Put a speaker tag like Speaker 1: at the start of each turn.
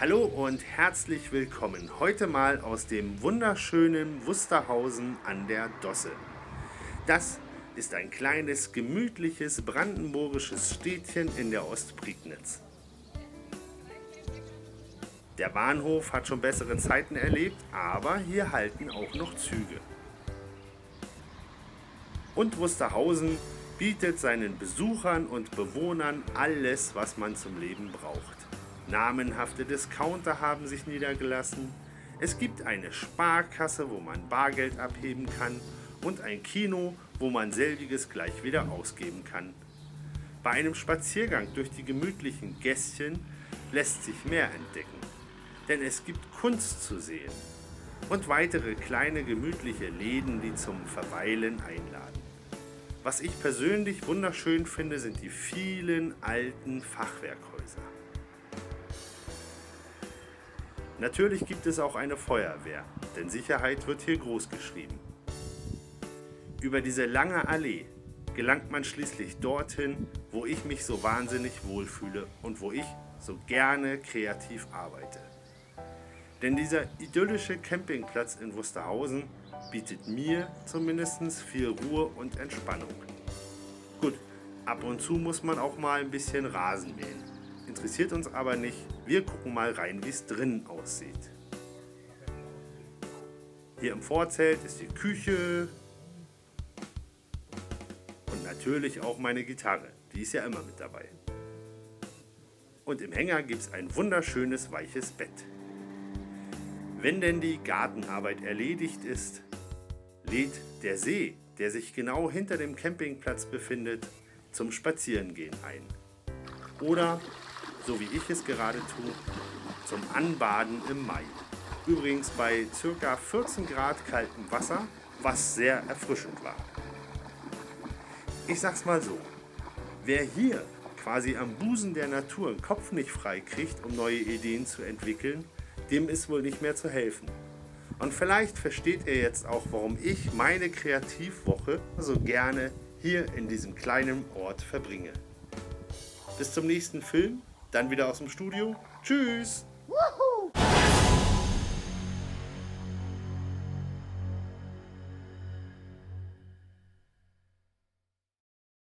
Speaker 1: Hallo und herzlich willkommen. Heute mal aus dem wunderschönen Wusterhausen an der Dosse. Das ist ein kleines, gemütliches brandenburgisches Städtchen in der Ostprignitz. Der Bahnhof hat schon bessere Zeiten erlebt, aber hier halten auch noch Züge. Und Wusterhausen bietet seinen Besuchern und Bewohnern alles, was man zum Leben braucht. Namenhafte Discounter haben sich niedergelassen. Es gibt eine Sparkasse, wo man Bargeld abheben kann und ein Kino, wo man selbiges gleich wieder ausgeben kann. Bei einem Spaziergang durch die gemütlichen Gässchen lässt sich mehr entdecken, denn es gibt Kunst zu sehen und weitere kleine gemütliche Läden, die zum Verweilen einladen. Was ich persönlich wunderschön finde, sind die vielen alten Fachwerkhäuser. Natürlich gibt es auch eine Feuerwehr, denn Sicherheit wird hier groß geschrieben. Über diese lange Allee gelangt man schließlich dorthin, wo ich mich so wahnsinnig wohlfühle und wo ich so gerne kreativ arbeite. Denn dieser idyllische Campingplatz in Wusterhausen bietet mir zumindest viel Ruhe und Entspannung. Gut, ab und zu muss man auch mal ein bisschen Rasen mähen interessiert uns aber nicht. Wir gucken mal rein, wie es drinnen aussieht. Hier im Vorzelt ist die Küche und natürlich auch meine Gitarre. Die ist ja immer mit dabei. Und im Hänger gibt es ein wunderschönes weiches Bett. Wenn denn die Gartenarbeit erledigt ist, lädt der See, der sich genau hinter dem Campingplatz befindet, zum Spazierengehen ein. Oder so wie ich es gerade tue, zum Anbaden im Mai. Übrigens bei ca. 14 Grad kaltem Wasser, was sehr erfrischend war. Ich sag's mal so, wer hier quasi am Busen der Natur den Kopf nicht frei kriegt, um neue Ideen zu entwickeln, dem ist wohl nicht mehr zu helfen. Und vielleicht versteht ihr jetzt auch, warum ich meine Kreativwoche so gerne hier in diesem kleinen Ort verbringe. Bis zum nächsten Film dann wieder aus dem Studio. Tschüss! Woohoo!